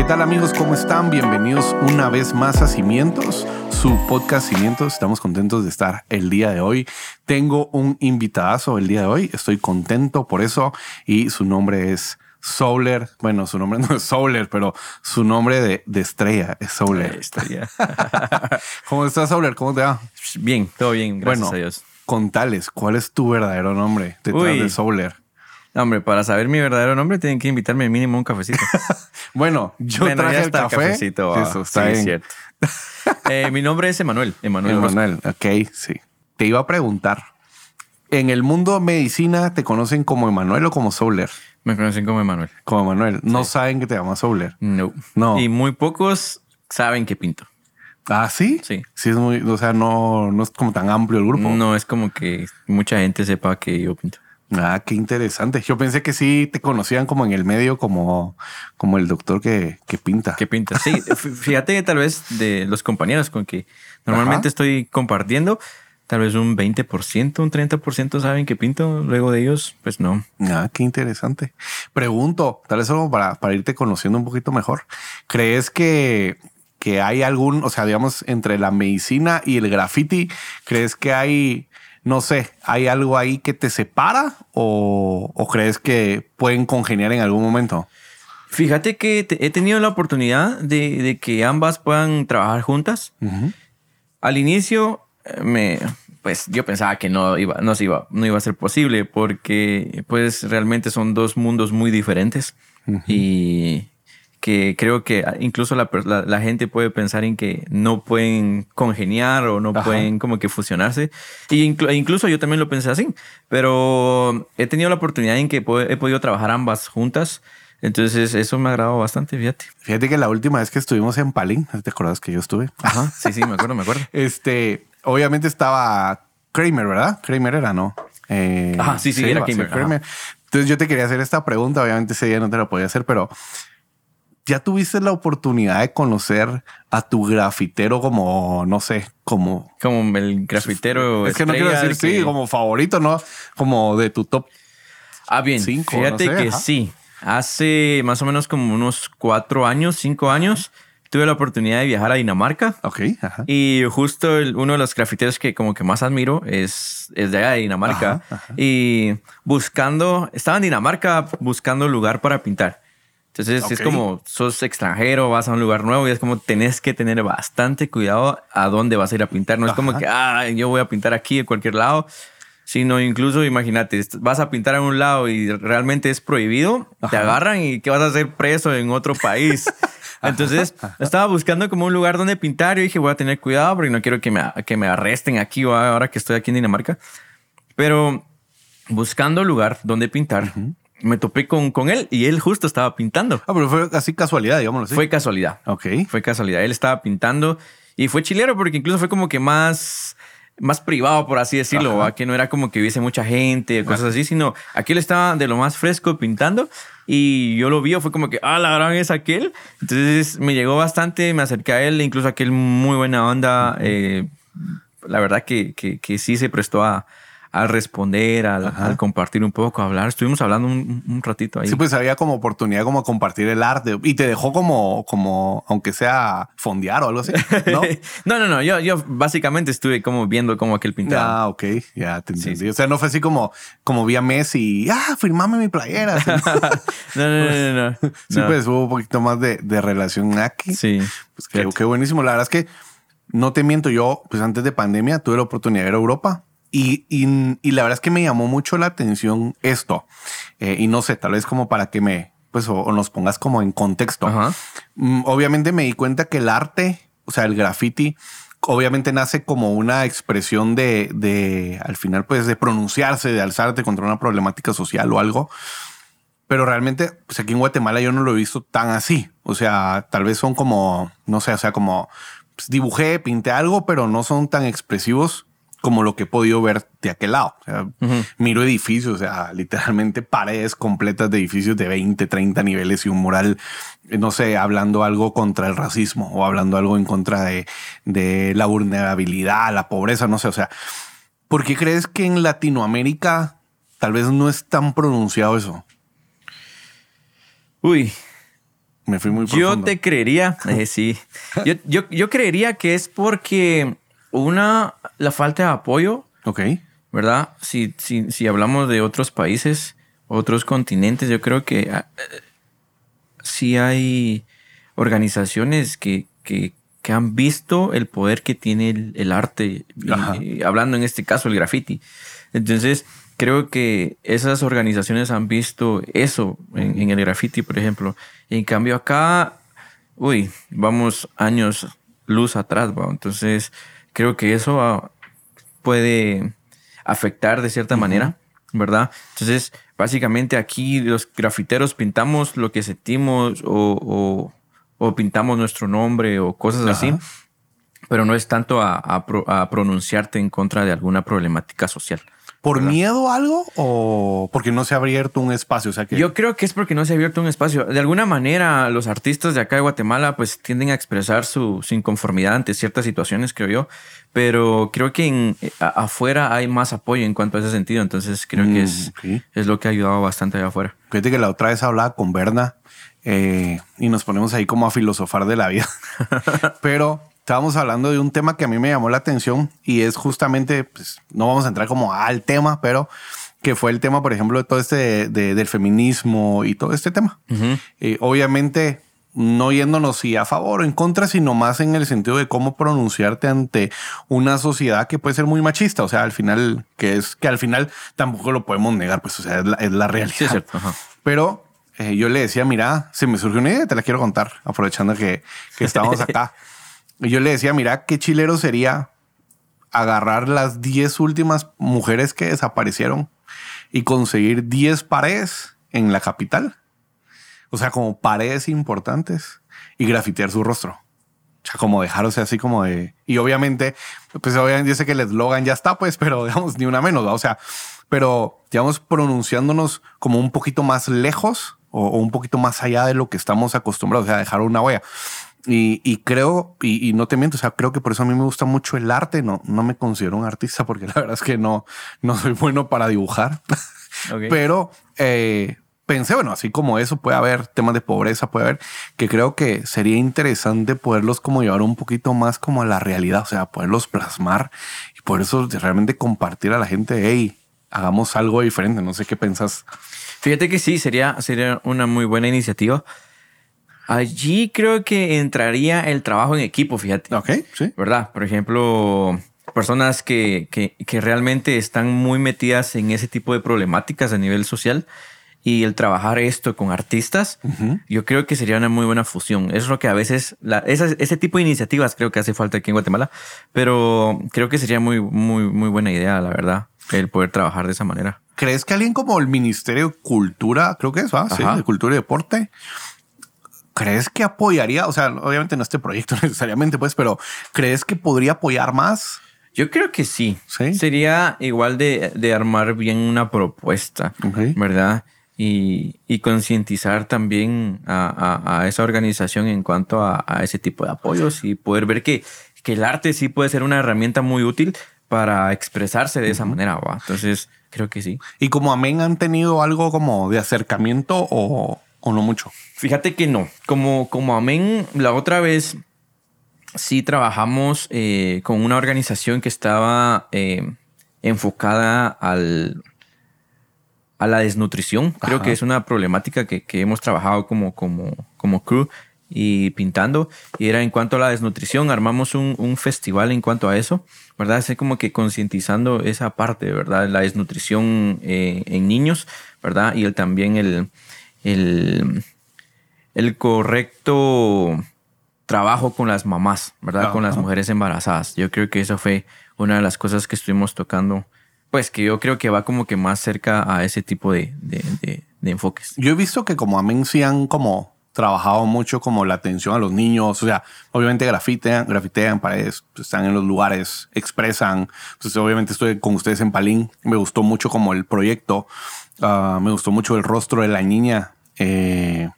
¿Qué tal amigos? ¿Cómo están? Bienvenidos una vez más a Cimientos, su podcast Cimientos. Estamos contentos de estar el día de hoy. Tengo un invitadazo el día de hoy. Estoy contento por eso y su nombre es Soler. Bueno, su nombre no es Soler, pero su nombre de, de estrella es. Estrella. ¿Cómo estás, Soler? ¿Cómo te va? Bien, todo bien, gracias bueno, a Dios. Contales, ¿cuál es tu verdadero nombre detrás Uy. de Soler? No, hombre, para saber mi verdadero nombre tienen que invitarme mínimo a un cafecito. Bueno, yo Bueno, traje ya el café. cafecito. ah, Eso está sí, bien. cierto. Eh, mi nombre es Emanuel. Emanuel. Emanuel, ok, sí. Te iba a preguntar. En el mundo de medicina, ¿te conocen como Emanuel o como Soler? Me conocen como Emanuel. Como Emanuel. No saben que te llamas Soler. No. No. Y muy pocos saben que pinto. Ah, sí. Sí. Sí, es muy, o sea, no, no es como tan amplio el grupo. No es como que mucha gente sepa que yo pinto. Ah, qué interesante. Yo pensé que sí te conocían como en el medio, como, como el doctor que, que pinta. Que pinta. Sí, fíjate que tal vez de los compañeros con que normalmente Ajá. estoy compartiendo, tal vez un 20%, un 30% saben que pinto. Luego de ellos, pues no. Ah, qué interesante. Pregunto, tal vez solo para, para irte conociendo un poquito mejor. ¿Crees que, que hay algún, o sea, digamos, entre la medicina y el graffiti, ¿crees que hay, no sé, hay algo ahí que te separa o, o crees que pueden congeniar en algún momento? Fíjate que te- he tenido la oportunidad de, de que ambas puedan trabajar juntas. Ujú. Al inicio, eh, me, pues yo pensaba que no iba, no se iba, no iba a ser posible porque, pues, realmente son dos mundos muy diferentes y que creo que incluso la, la- la gente puede pensar en que no pueden congeniar o no Ajá. pueden como que fusionarse. Y inclu- e incluso yo también lo pensé así, pero he tenido la oportunidad en que he podido trabajar ambas juntas. Entonces eso me ha agradado bastante, fíjate. Fíjate que la última vez que estuvimos en Palín, ¿te acuerdas que yo estuve? Ajá, sí, sí, me acuerdo, me acuerdo. Este, obviamente estaba Kramer, ¿verdad? Kramer era, ¿no? Eh, Ajá, sí, sí, era va a ser Kramer, Entonces yo te quería hacer esta pregunta, obviamente ese día no te la podía hacer, pero ya tuviste la oportunidad de conocer a tu grafitero como, no sé, como... Como el grafitero. es que no quiero decir que- sí, como favorito, ¿no? Como de tu top. Ah, bien. cinco, Fíjate no sé, que ajá. sí. Hace más o menos como unos cuatro años, cinco años, tuve la oportunidad de viajar a Dinamarca. Ok, ajá. Y justo el- uno de los grafiteros que como que más admiro es, es de allá de Dinamarca. Ajá. Y buscando, estaba en Dinamarca buscando lugar para pintar. Entonces es Ok. como sos extranjero, vas a un lugar nuevo y es como tenés que tener bastante cuidado a dónde vas a ir a pintar. No es como Ajá. que, ah, yo voy a pintar aquí en cualquier lado. Sino incluso, imagínate, vas a pintar en un lado y realmente es prohibido, te Ajá. agarran y que vas a ser preso en otro país. Entonces, estaba buscando como un lugar donde pintar y dije, voy a tener cuidado porque no quiero que me, que me arresten aquí o ahora que estoy aquí en Dinamarca. Pero buscando lugar donde pintar, me topé con, con él y él justo estaba pintando. Ah, pero fue así casualidad, digámoslo así. Fue casualidad. Ok. Fue casualidad. Él estaba pintando y fue chilero porque incluso fue como que más, más privado, por así decirlo. Ajá. Que no era como que hubiese mucha gente, cosas así, sino aquí él estaba de lo más fresco pintando y yo lo vi, fue como que, ah, la gran es aquel. Entonces me llegó bastante, me acerqué a él, incluso aquel muy buena onda. eh, la verdad que, que, que sí se prestó a, a responder, al, al compartir un poco, a hablar. Estuvimos hablando un, un ratito ahí. Sí, pues había como oportunidad como compartir el arte y te dejó como, como, aunque sea fondear o algo así, ¿no? no, no, no. Yo, yo básicamente estuve como viendo cómo aquel pintaba. Ah, ok, ya te entendí. O sea, no fue así como, como vi a Messi, ah, firmame mi playera. No, no, no, no. no. sí, No. pues hubo un poquito más de, de relación aquí. Sí. Pues qué, qué buenísimo. La verdad es que no te miento, yo, pues antes de pandemia tuve la oportunidad de ir a Europa y, y, y la verdad es que me llamó mucho la atención esto. Eh, y no sé, tal vez como para que me, pues, o, o nos pongas como en contexto. Ajá. Mm, obviamente me di cuenta que el arte, o sea, el graffiti, obviamente nace como una expresión de, de, al final, pues, de pronunciarse, de alzarte contra una problemática social o algo. Pero realmente, pues aquí en Guatemala yo no lo he visto tan así. O sea, tal vez son como, no sé, o sea, como pues, dibujé, pinté algo, pero no son tan expresivos como lo que he podido ver de aquel lado. O sea, Miro edificios, o sea, literalmente paredes completas de edificios de 20, 30 niveles y un mural, eh, no sé, hablando algo contra el racismo o hablando algo en contra de, de la vulnerabilidad, la pobreza, no sé, o sea, ¿por qué crees que en Latinoamérica tal vez no es tan pronunciado eso? Uy, Me fui muy Yo profundo. te creería, eh, sí. Yo, yo, yo creería que es porque una, la falta de apoyo, Ok. ¿verdad? Si, si, si hablamos de otros países, otros continentes, yo creo que ah, eh, sí hay organizaciones que, que, que han visto el poder que tiene el, el arte, y hablando en este caso el graffiti. Entonces, creo que esas organizaciones han visto eso en, en el graffiti, por ejemplo. Y en cambio acá, uy, vamos años luz atrás, ¿va? Entonces, creo que eso ah, puede afectar de cierta manera, ¿verdad? Entonces, básicamente aquí los grafiteros pintamos lo que sentimos o, o- o pintamos nuestro nombre o cosas así, pero no es tanto a, a pro- a pronunciarte en contra de alguna problemática social. ¿Por miedo a algo o porque no se ha abierto un espacio? O sea que Yo creo que es porque no se ha abierto un espacio. De alguna manera, los artistas de acá de Guatemala pues tienden a expresar su, su inconformidad ante ciertas situaciones, creo yo. Pero creo que en, a- afuera hay más apoyo en cuanto a ese sentido. Entonces creo Mm, que es, ok. es lo que ha ayudado bastante allá afuera. Fíjate que la otra vez hablaba con Berna eh, y nos ponemos ahí como a filosofar de la vida. Pero estábamos hablando de un tema que a mí me llamó la atención y es justamente, pues no vamos a entrar como al tema, pero que fue el tema, por ejemplo, de todo este de- de- del feminismo y todo este tema. Eh, obviamente no yéndonos si a favor o en contra, sino más en el sentido de cómo pronunciarte ante una sociedad que puede ser muy machista. O sea, al final, que es que al final tampoco lo podemos negar, pues, o sea, es la, es la realidad. Sí, es. Pero eh, yo le decía, mira, se me surgió una idea, te la quiero contar, aprovechando que, que estamos acá. y yo le decía, mira, qué chilero sería agarrar las 10 últimas mujeres que desaparecieron y conseguir 10 paredes en la capital. O sea, como paredes importantes y grafitear su rostro. O sea, como dejarse así como de... Y obviamente, pues obviamente sé que el eslogan ya está, pues, pero digamos, ni una menos. O sea, pero digamos, pronunciándonos como un poquito más lejos o, o un poquito más allá de lo que estamos acostumbrados, o sea, dejar una huella. Y, y creo, y, y no te miento, o sea, creo que por eso a mí me gusta mucho el arte. No, no me considero un artista porque la verdad es que no, no soy bueno para dibujar. Ok. Pero eh, pensé, bueno, así como eso puede haber temas de pobreza, puede haber, que creo que sería interesante poderlos como llevar un poquito más como a la realidad, o sea, poderlos plasmar y por eso realmente compartir a la gente, hey, hagamos algo diferente. No sé qué pensás. Fíjate que sí, sería, sería una muy buena iniciativa. Allí creo que entraría el trabajo en equipo, fíjate. Ok, sí. ¿verdad? Por ejemplo, personas que, que, que realmente están muy metidas en ese tipo de problemáticas a nivel social y el trabajar esto con artistas, yo creo que sería una muy buena fusión. Es lo que a veces, la, esas- ese tipo de iniciativas creo que hace falta aquí en Guatemala, pero creo que sería muy, muy, muy buena idea, la verdad, el poder trabajar de esa manera. ¿Crees que alguien como el Ministerio de Cultura, creo que es, ¿va? Sí, de Cultura y Deporte, ¿crees que apoyaría? O sea, obviamente no este proyecto necesariamente, pues, pero ¿crees que podría apoyar más? Yo creo que sí. Sí. Sería igual de, de armar bien una propuesta, Ok. ¿verdad? Y, y concientizar también a, a- a esa organización en cuanto a, a ese tipo de apoyos y poder ver que, que el arte sí puede ser una herramienta muy útil para expresarse de esa manera. ¿va? Entonces, creo que sí. Y como Amén han tenido algo como de acercamiento o, o no mucho. Fíjate que no. Como, como Amén, la otra vez sí trabajamos eh, con una organización que estaba eh, enfocada al, a la desnutrición. Creo Ajá. que es una problemática que, que hemos trabajado como, como, como crew y pintando. Y era en cuanto a la desnutrición, armamos un, un festival en cuanto a eso, ¿verdad? Así como que concientizando esa parte, ¿verdad? La desnutrición eh, en niños, ¿verdad? Y el, también el, el, el correcto trabajo con las mamás, ¿verdad? Con las mujeres embarazadas. Yo creo que eso fue una de las cosas que estuvimos tocando, pues que yo creo que va como que más cerca a ese tipo de, de- de- de enfoques. Yo he visto que como Amén sí han como trabajado mucho como la atención a los niños, o sea, obviamente grafitean, grafitean paredes, están en los lugares, expresan, pues obviamente estoy con ustedes en Palín, me gustó mucho como el proyecto, Ah, me gustó mucho el rostro de la niña eh,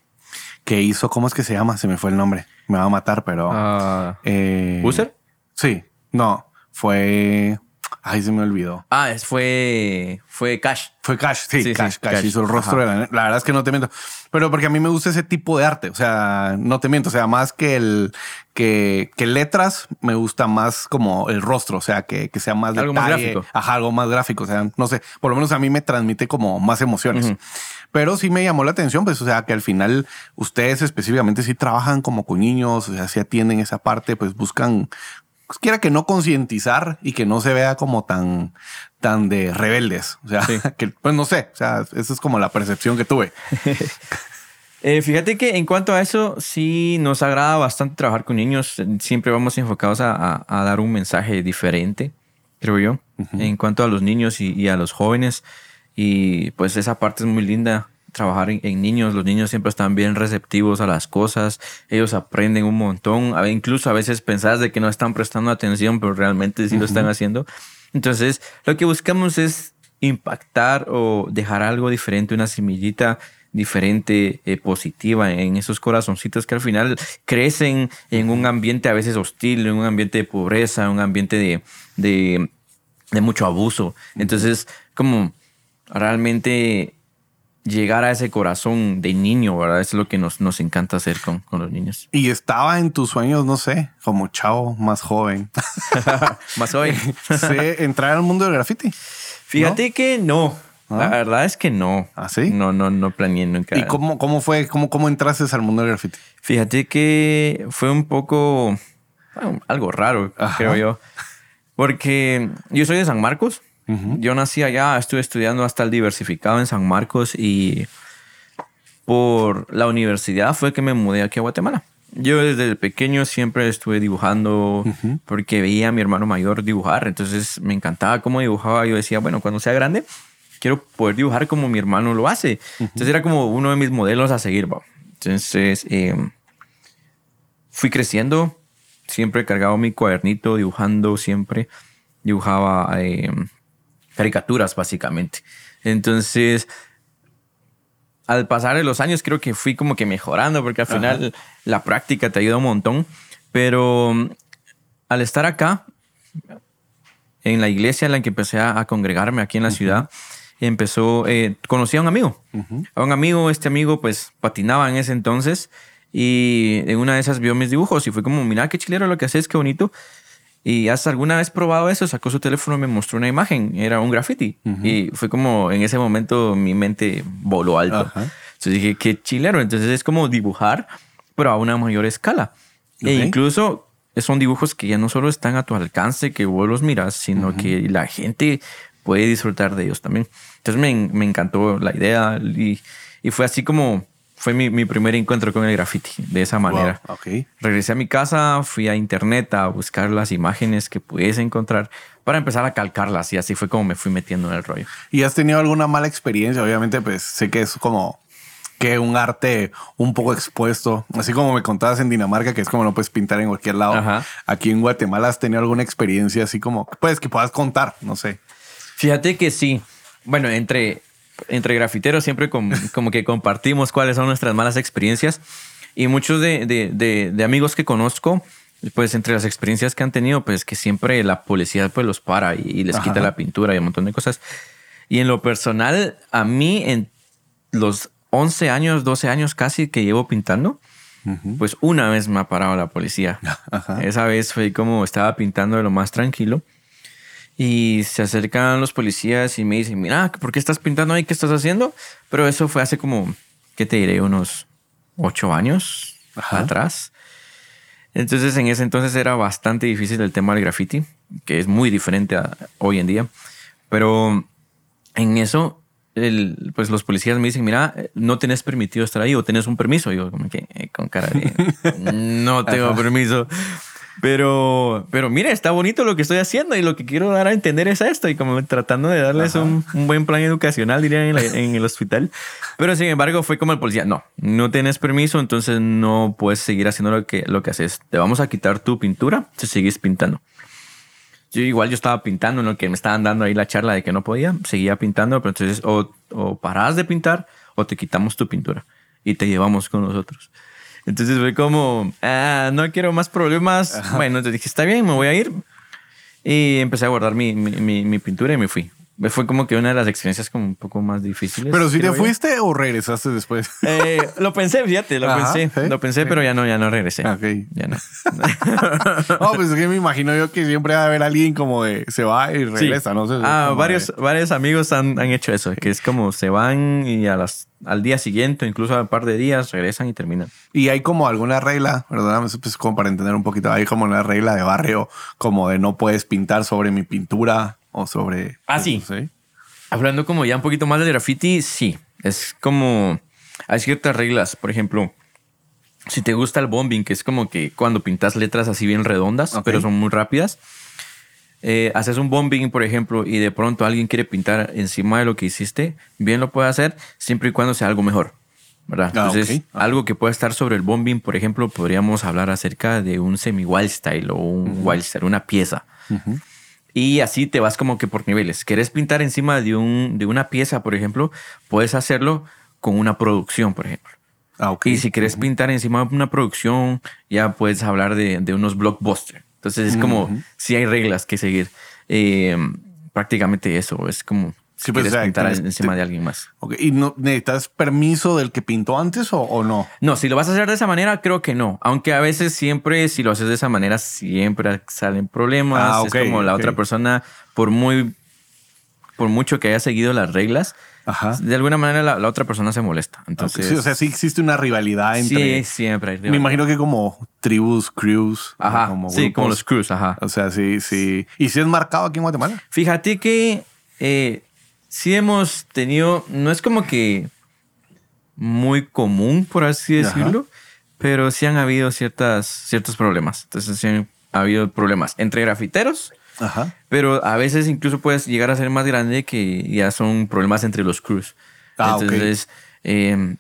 que hizo, ¿cómo es que se llama? Se me fue el nombre, me va a matar, pero... Ah, eh, ¿User? Sí, no, fue... Ay, se me olvidó. Ah, es- fue, fue Cash. Fue Cash, sí, Sí, sí, Cash, Cash, Cash. hizo el rostro de la. La verdad es que no te miento. Pero porque a mí me gusta ese tipo de arte. O sea, no te miento. O sea, más que el que, que letras, me gusta más como el rostro. O sea, que, que sea más Algo más gráfico. Ajá, algo más gráfico. O sea, no sé. Por lo menos a mí me transmite como más emociones. Pero sí me llamó la atención, pues, o sea, que al final ustedes específicamente sí trabajan como con niños, o sea, sí atienden esa parte, pues buscan, pues, quiera que no concientizar y que no se vea como tan, tan de rebeldes. O sea, Sí. que, pues no sé, o sea, esa es como la percepción que tuve. Eh, fíjate que en cuanto a eso, sí nos agrada bastante trabajar con niños. Siempre vamos enfocados a, a- a dar un mensaje diferente, creo yo, en cuanto a los niños y, y a los jóvenes. Y pues esa parte es muy linda, trabajar en, en niños. Los niños siempre están bien receptivos a las cosas. Ellos aprenden un montón. A Incluso a veces pensás de que no están prestando atención, pero realmente sí lo están haciendo. Entonces, lo que buscamos es impactar o dejar algo diferente, una semillita diferente, eh, positiva en esos corazoncitos que al final crecen en un ambiente a veces hostil, en un ambiente de pobreza, en un ambiente de, de, de mucho abuso. Entonces, como realmente llegar a ese corazón de niño, ¿verdad? Es lo que nos, nos encanta hacer con, con los niños. Y estaba en tus sueños, no sé, como chavo más joven. Más hoy. sí, entrar al mundo del graffiti. Fíjate que no. La ¿Ah? verdad es que no. ¿Ah, sí? No, no, no planeé nunca. ¿Y cómo, cómo fue? ¿Cómo, cómo entraste al mundo del graffiti? Fíjate que fue un poco bueno, algo raro, Ajá. creo yo. Porque yo soy de San Marcos. Yo nací allá, estuve estudiando hasta el diversificado en San Marcos y por la universidad fue que me mudé aquí a Guatemala. Yo desde pequeño siempre estuve dibujando porque veía a mi hermano mayor dibujar, entonces me encantaba cómo dibujaba. Yo decía, bueno, cuando sea grande, quiero poder dibujar como mi hermano lo hace. Entonces era como uno de mis modelos a seguir. ¿va? Entonces eh, fui creciendo, siempre he cargado mi cuadernito, dibujando siempre. Dibujaba eh, caricaturas, básicamente. Entonces, al pasar de los años, creo que fui como que mejorando, porque al final la práctica te ayuda un montón. Pero al estar acá, en la iglesia en la que empecé a, a congregarme aquí en la ciudad, empezó, eh, conocí a un amigo. A un amigo, este amigo pues patinaba en ese entonces y en una de esas vio mis dibujos y fue como, mira qué chilero lo que haces, qué bonito. Y ¿has alguna vez probado eso? Sacó su teléfono y me mostró una imagen. Era un graffiti. Y fue como en ese momento mi mente voló alto. Ajá. Entonces dije, qué chilero. Entonces es como dibujar, pero a una mayor escala. E incluso son dibujos que ya no solo están a tu alcance, que vos los miras, sino que la gente puede disfrutar de ellos también. Entonces me, me encantó la idea y, y fue así como fue mi, mi primer encuentro con el graffiti, de esa manera. Wow. Regresé a mi casa, fui a internet a buscar las imágenes que pudiese encontrar para empezar a calcarlas y así fue como me fui metiendo en el rollo. ¿Y has tenido alguna mala experiencia? Obviamente, pues sé que es como que un arte un poco expuesto, así como me contabas en Dinamarca, que es como no puedes pintar en cualquier lado. Ajá. Aquí en Guatemala has tenido alguna experiencia así como, pues que puedas contar, no sé. Fíjate que sí. Bueno, entre, entre grafiteros siempre com- como que compartimos cuáles son nuestras malas experiencias. Y muchos de, de- de- de amigos que conozco, pues entre las experiencias que han tenido, pues que siempre la policía pues los para y, y les Ajá. quita la pintura y un montón de cosas. Y en lo personal, a mí en los 11 años, 12 años casi que llevo pintando, pues una vez me ha parado la policía. Ajá. Esa vez fue como estaba pintando de lo más tranquilo. Y se acercan los policías y me dicen, mira, ¿por qué estás pintando ahí? ¿Qué estás haciendo? Pero eso fue hace como, ¿qué te diré? Unos ocho años Ajá. atrás. Entonces en ese entonces era bastante difícil el tema del graffiti, que es muy diferente a hoy en día. Pero en eso, el- pues los policías me dicen, mira, no tenés permitido estar ahí o tenés un permiso. Y yo como que eh, con cara de, no tengo permiso. Pero, pero mira, está bonito lo que estoy haciendo y lo que quiero dar a entender es esto y como tratando de darles un, un buen plan educacional, dirían en, la- en el hospital. Pero sin embargo fue como el policía, no, no tienes permiso, entonces no puedes seguir haciendo lo que, lo que haces. Te vamos a quitar tu pintura si sigues pintando. Yo igual yo estaba pintando en lo que me estaban dando ahí la charla de que no podía, seguía pintando, pero entonces o, o parás de pintar o te quitamos tu pintura y te llevamos con nosotros. Entonces fue como, ah, no quiero más problemas. Bueno, entonces dije, está bien, me voy a ir. Y empecé a guardar mi, mi, mi, mi pintura y me fui. Fue como que una de las experiencias como un poco más difíciles. Pero si te yo. fuiste o regresaste después. Eh, lo pensé, fíjate, lo Ajá, pensé. sí, Lo pensé, pero ya no, ya no regresé. Ok. Ya no. No, pues es que me imagino yo que siempre va a haber alguien como de se va y regresa, Sí. no sé. Ah, varios, de- varios amigos han, han hecho eso, que es como se van y a las, al día siguiente, incluso a un par de días, regresan y terminan. Y hay como alguna regla, perdóname, eso pues como para entender un poquito, hay como una regla de barrio, como de no puedes pintar sobre mi pintura o sobre. Ah, sí. Hablando como ya un poquito más de graffiti, sí. Es como. Hay ciertas reglas. Por ejemplo, si te gusta el bombing, que es como que cuando pintas letras así bien redondas, Ok. pero son muy rápidas. eh, haces un bombing, por ejemplo, y de pronto alguien quiere pintar encima de lo que hiciste, bien lo puede hacer, siempre y cuando sea algo mejor. ¿Verdad? Ah, Entonces, ok. Ah. algo que pueda estar sobre el bombing, por ejemplo, podríamos hablar acerca de un semi-wild style o un wild style, una pieza. Y así te vas como que por niveles. ¿Querés pintar encima de, un, de una pieza, por ejemplo? Puedes hacerlo con una producción, por ejemplo. Ah, ok. Y si querés pintar encima de una producción, ya puedes hablar de, de unos blockbusters. Entonces es como, si hay reglas que seguir. Eh, prácticamente eso. Es como, si Sí, pues, quieres o sea, pintar tienes- encima te- de alguien más. ¿Y no, necesitas permiso del que pintó antes o, o no? No, si lo vas a hacer de esa manera, creo que no. Aunque a veces siempre, si lo haces de esa manera, siempre salen problemas. Ah, ok, es como la otra persona, por muy, por mucho que haya seguido las reglas, Ajá. de alguna manera la, la otra persona se molesta. Entonces, Ok, sí, o sea, sí existe una rivalidad entre. sí, siempre hay me imagino que como tribus, crews. Ajá, como sí, como grupos. los crews, ajá. O sea, sí, sí. ¿Y si es marcado aquí en Guatemala? Fíjate que eh, sí hemos tenido, no es como que muy común, por así Ajá. decirlo, pero sí han habido ciertas, ciertos problemas. Entonces sí han habido problemas entre grafiteros, Ajá. pero a veces incluso puedes llegar a ser más grande que ya son problemas entre los crews. Ah. Entonces, eh,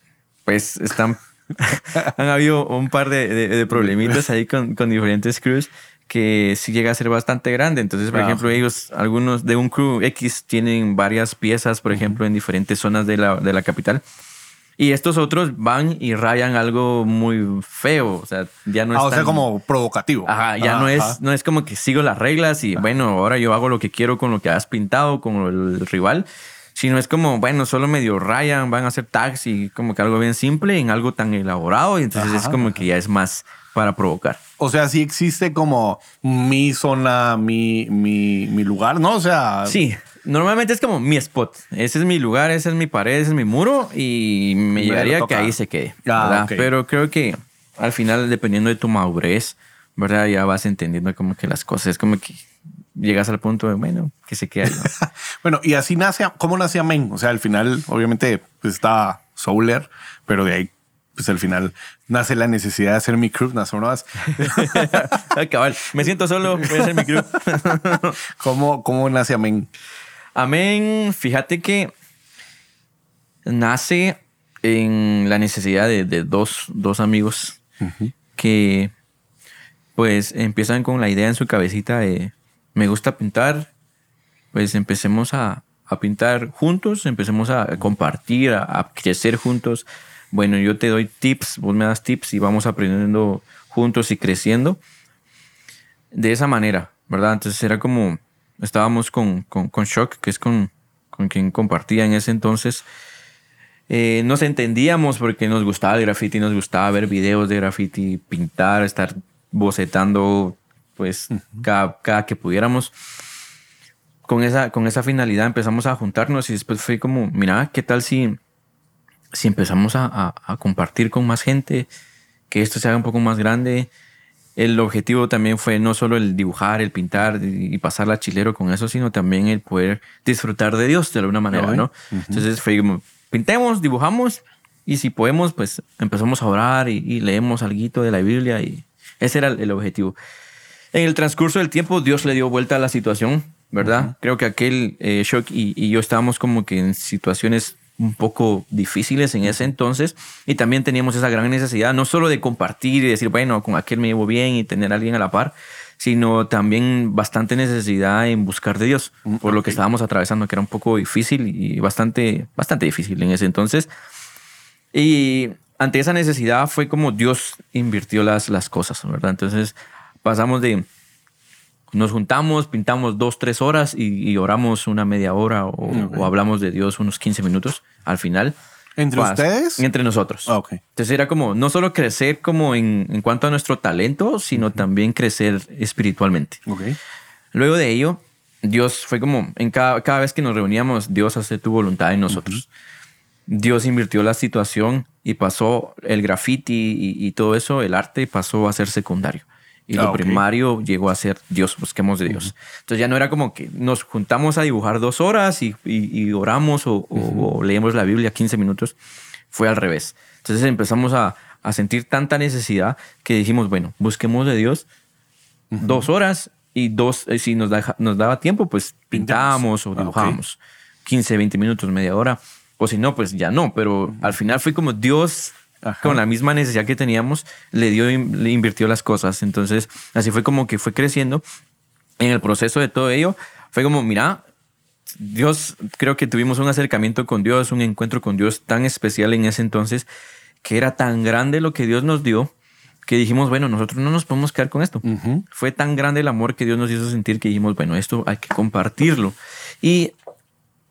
pues están, han habido un par de, de- de problemitas ahí con, con diferentes crews que sí llega a ser bastante grande. Entonces, por Ah, ejemplo, ellos, algunos de un crew X tienen varias piezas, por ejemplo, en diferentes zonas de la, de la capital. Y estos otros van y rayan algo muy feo. O sea, ya no es ah, o sea, tan- como provocativo. Ajá, ya no, Ajá. es, no es como que sigo las reglas y bueno, ahora yo hago lo que quiero con lo que has pintado, con el rival, sino es como, bueno, solo medio rayan, van a hacer tags y como que algo bien simple en algo tan elaborado y entonces es como que ya es más para provocar. O sea, sí existe como mi zona, mi, mi, mi lugar, ¿no? O sea, Sí, normalmente es como mi spot, ese es mi lugar, esa es mi pared, ese es mi muro y me Me llegaría que ahí se quede. Ah. Pero creo que al final, dependiendo de tu madurez, ¿verdad? Ya vas entendiendo como que las cosas, es como que llegas al punto de, bueno, que se quede ahí. ¿no? Bueno, y así nace, ¿cómo nace Amén? O sea, al final, obviamente, pues está Souler, pero de ahí, pues al final nace la necesidad de hacer mi crew, nace más. Ay, cabal, me siento solo, voy a hacer mi crew. ¿Cómo, ¿Cómo nace Amén? Amén, fíjate que nace en la necesidad de, de dos, dos amigos que pues empiezan con la idea en su cabecita de me gusta pintar, pues empecemos a, a pintar juntos, empecemos a compartir, a, a crecer juntos. Bueno, yo te doy tips, vos me das tips y vamos aprendiendo juntos y creciendo. De esa manera, ¿verdad? Entonces era como, estábamos con, con, con Shock, que es con, con quien compartía en ese entonces. Eh, nos entendíamos porque nos gustaba el graffiti, nos gustaba ver videos de graffiti, pintar, estar bocetando, pues cada, cada que pudiéramos. Con esa, con esa finalidad empezamos a juntarnos y después fue como, mira, ¿qué tal si, si empezamos a, a- a compartir con más gente? Que esto se haga un poco más grande. El objetivo también fue no solo el dibujar, el pintar y pasarla chilero con eso, sino también el poder disfrutar de Dios de alguna manera. ¿no? Entonces fue como, pintemos, dibujamos y si podemos, pues empezamos a orar y, y leemos algo de la Biblia y ese era el, el objetivo. En el transcurso del tiempo, Dios le dio vuelta a la situación, ¿verdad? Creo que aquel eh, Shock y, y yo estábamos como que en situaciones un poco difíciles en ese entonces y también teníamos esa gran necesidad no solo de compartir y decir, bueno, con aquel me llevo bien y tener a alguien a la par, sino también bastante necesidad en buscar de Dios por lo que estábamos atravesando, que era un poco difícil y bastante, bastante difícil en ese entonces. Y ante esa necesidad fue como Dios invirtió las, las cosas, ¿verdad? Entonces pasamos de nos juntamos, pintamos dos, tres horas y, oramos una media hora o, hablamos de Dios unos 15 minutos al final. ¿Entre ustedes? Entre nosotros. Ah, okay. Entonces era como no solo crecer como en, en cuanto a nuestro talento, sino también crecer espiritualmente. Okay. Luego de ello, Dios fue como, en cada, cada vez que nos reuníamos, Dios hace tu voluntad en nosotros. Dios invirtió la situación y pasó el graffiti y, todo eso, el arte pasó a ser secundario. Y lo ah, primario llegó a ser Dios, busquemos de Dios. Entonces ya no era como que nos juntamos a dibujar dos horas y, oramos o, leemos la Biblia 15 minutos. Fue al revés. Entonces empezamos a, sentir tanta necesidad que dijimos, bueno, busquemos de Dios dos horas y dos, eh, si nos, nos daba tiempo, pues pintábamos o ah, dibujábamos. 15, 20 minutos, media hora. O si no, pues ya no. Pero al final fue como Dios, con la misma necesidad que teníamos, le dio, le invirtió las cosas. Entonces, así fue como que fue creciendo. En el proceso de todo ello, fue como, mira, Dios, creo que tuvimos un acercamiento con Dios, un encuentro con Dios tan especial en ese entonces, que era tan grande lo que Dios nos dio, que dijimos, bueno, nosotros no nos podemos quedar con esto. Fue tan grande el amor que Dios nos hizo sentir que dijimos, bueno, esto hay que compartirlo. Y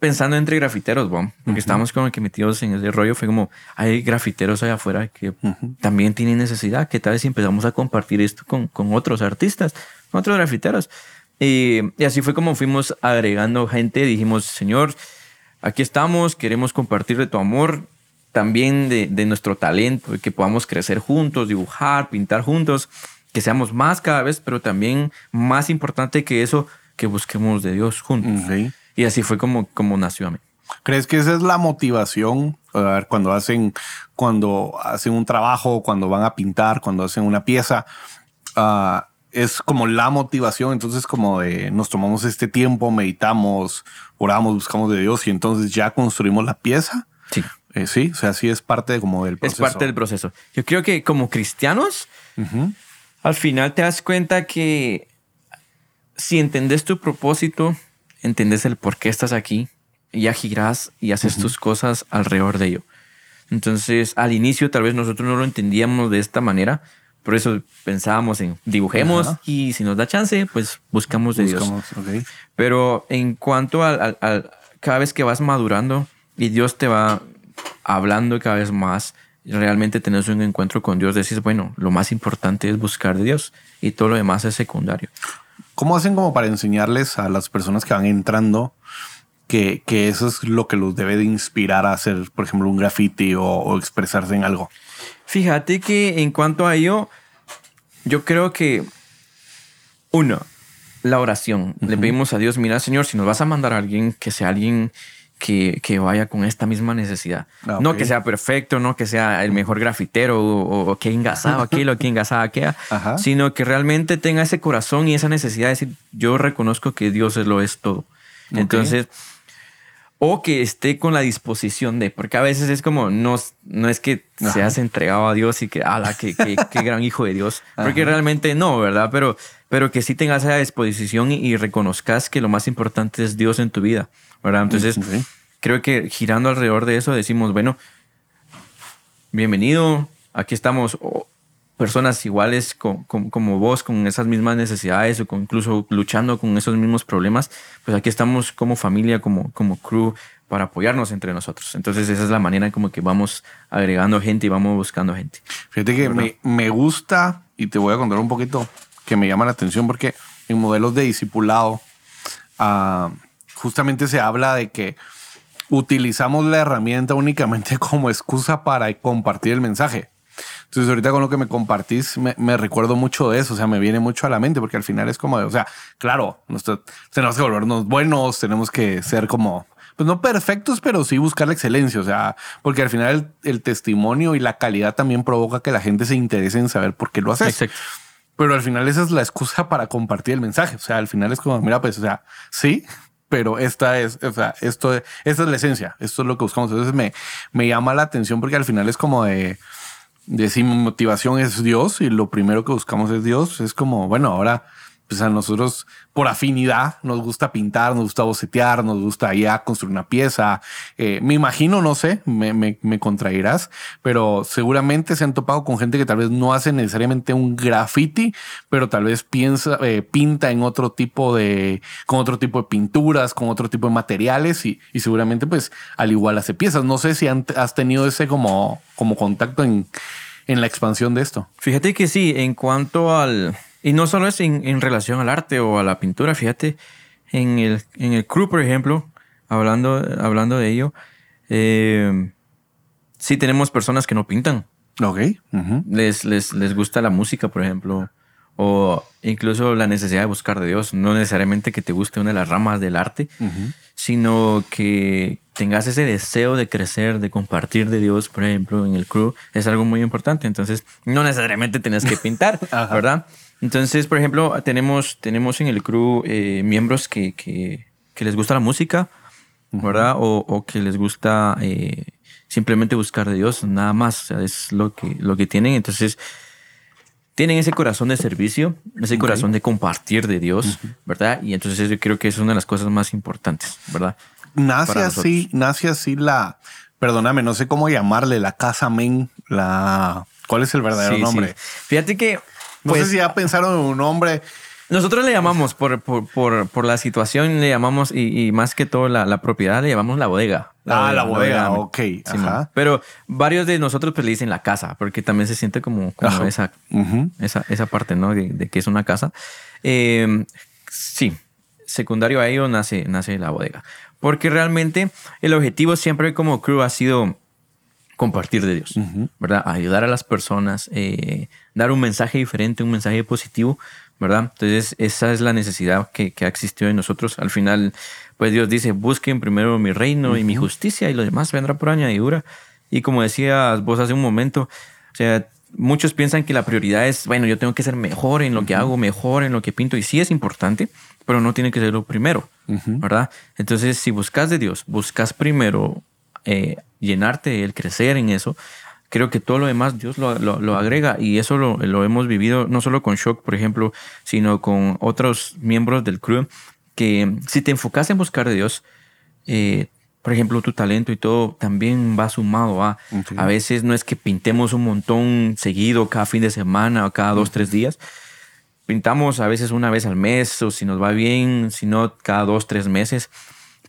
pensando entre grafiteros, porque estamos estábamos como que metidos en ese rollo, fue como, hay grafiteros allá afuera que también tienen necesidad, ¿qué tal si empezamos a compartir esto con, con otros artistas, con otros grafiteros? Y, y, así fue como fuimos agregando gente, dijimos, Señor, aquí estamos, queremos compartir de tu amor, también de, de nuestro talento, que podamos crecer juntos, dibujar, pintar juntos, que seamos más cada vez, pero también más importante que eso, que busquemos de Dios juntos. Y así fue como, como nació a mí. ¿Crees que esa es la motivación? A ver, cuando hacen, cuando hacen un trabajo, cuando van a pintar, cuando hacen una pieza, ah, es como la motivación. Entonces, como de nos tomamos este tiempo, meditamos, oramos, buscamos de Dios y entonces ya construimos la pieza. Sí. Eh, sí, o sea, sí es parte como del proceso. Es parte del proceso. Yo creo que como cristianos, al final te das cuenta que si entendés tu propósito, entendés el por qué estás aquí, ya girás y haces tus cosas alrededor de ello. Entonces, al inicio tal vez nosotros no lo entendíamos de esta manera, por eso pensábamos en dibujemos y si nos da chance, pues buscamos de Dios. Pero en cuanto al, cada vez que vas madurando y Dios te va hablando cada vez más, realmente tenés un encuentro con Dios, decís, bueno, lo más importante es buscar de Dios y todo lo demás es secundario. ¿Cómo hacen como para enseñarles a las personas que van entrando que, que eso es lo que los debe de inspirar a hacer, por ejemplo, un graffiti o, expresarse en algo? Fíjate que en cuanto a ello, yo creo que uno, la oración. Le pedimos a Dios, mira, Señor, si nos vas a mandar a alguien, que sea alguien que, vaya con esta misma necesidad. Ah, no que sea perfecto, no que sea el mejor grafitero o, que engasado aquí o que engasado aquella, sino que realmente tenga ese corazón y esa necesidad de decir, yo reconozco que Dios lo es todo. Entonces, o que esté con la disposición de, porque a veces es como, no, no es que seas entregado a Dios y que, ala, qué, qué, gran hijo de Dios, porque realmente no, ¿verdad? Pero, pero que sí tengas esa disposición y, reconozcas que lo más importante es Dios en tu vida, ¿verdad? Entonces, creo que girando alrededor de eso decimos, bueno, bienvenido, aquí estamos personas iguales como vos, con esas mismas necesidades o incluso luchando con esos mismos problemas, pues aquí estamos como familia, como, como crew, para apoyarnos entre nosotros. Entonces esa es la manera como que vamos agregando gente y vamos buscando gente. Fíjate que me, me, gusta y te voy a contar un poquito que me llama la atención porque en modelos de discipulado uh, justamente se habla de que utilizamos la herramienta únicamente como excusa para compartir el mensaje. Entonces ahorita con lo que me compartís me, recuerdo mucho de eso, o sea, me viene mucho a la mente porque al final es como, o sea, claro, tenemos que volvernos buenos, tenemos que ser como, pues no perfectos, pero sí buscar la excelencia, o sea, porque al final el, testimonio y la calidad también provoca que la gente se interese en saber por qué lo haces. Exacto. Pero al final esa es la excusa para compartir el mensaje, o sea, al final es como, mira, pues, o sea, sí, pero esta es, o sea, esto, esta es la esencia, esto es lo que buscamos. Entonces me, me llama la atención porque al final es como de, de si mi motivación es Dios y lo primero que buscamos es Dios, es como, bueno, ahora pues a nosotros por afinidad nos gusta pintar, nos gusta bocetear, nos gusta ya construir una pieza. Eh, me imagino, no sé, me, me, me, contrairás, pero seguramente se han topado con gente que tal vez no hace necesariamente un graffiti, pero tal vez piensa, eh, pinta en otro tipo de, con otro tipo de pinturas, con otro tipo de materiales y, y seguramente pues al igual hace piezas. No sé si has tenido ese como, como contacto en, en la expansión de esto. Fíjate que sí, en cuanto al y no solo es en, relación al arte o a la pintura, fíjate, en el, en el crew, por ejemplo, hablando, hablando de ello, eh, sí tenemos personas que no pintan. Ok. les, les, les gusta la música, por ejemplo, o incluso la necesidad de buscar de Dios. No necesariamente que te guste una de las ramas del arte, sino que tengas ese deseo de crecer, de compartir de Dios, por ejemplo, en el crew, es algo muy importante. Entonces, no necesariamente tienes que pintar, ¿verdad? Entonces, por ejemplo, tenemos, tenemos en el crew eh, miembros que, que, que, les gusta la música, ¿verdad? O, o, que les gusta eh, simplemente buscar de Dios, nada más. O sea, es lo que, lo que tienen. Entonces, tienen ese corazón de servicio, ese corazón de compartir de Dios, ¿verdad? Y entonces yo creo que es una de las cosas más importantes, ¿verdad? Nace así, nace así la, perdóname, no sé cómo llamarle, la casa men, la, ¿cuál es el verdadero nombre? Fíjate que no sé pues, si ya pensaron en un nombre. Nosotros le llamamos, por, por, por, por la situación, le llamamos, y, más que todo la, la, propiedad, le llamamos la bodega. ah, la bodega, ok. Pero varios de nosotros pues, le dicen la casa, porque también se siente como, como esa, esa, esa, parte, ¿no? De, que es una casa. Eh, sí, secundario a ello nace, nace la bodega. Porque realmente el objetivo siempre como crew ha sido compartir de Dios, ¿verdad? Ayudar a las personas, eh, dar un mensaje diferente, un mensaje positivo, ¿verdad? Entonces, esa es la necesidad que, que ha existido en nosotros. Al final, pues Dios dice, busquen primero mi reino y mi justicia y lo demás vendrá por añadidura. Y como decías vos hace un momento, o sea, muchos piensan que la prioridad es, bueno, yo tengo que ser mejor en lo que hago, mejor en lo que pinto, y sí es importante, pero no tiene que ser lo primero, ¿verdad? Entonces, si buscas de Dios, buscas primero eh, llenarte, el crecer en eso, creo que todo lo demás Dios lo, lo, agrega y eso lo, lo, hemos vivido no solo con Shock, por ejemplo, sino con otros miembros del crew, que si te enfocas en buscar a Dios, eh, por ejemplo, tu talento y todo también va sumado a... A veces no es que pintemos un montón seguido cada fin de semana o cada dos, tres días. Pintamos a veces una vez al mes o si nos va bien, si no, cada dos, tres meses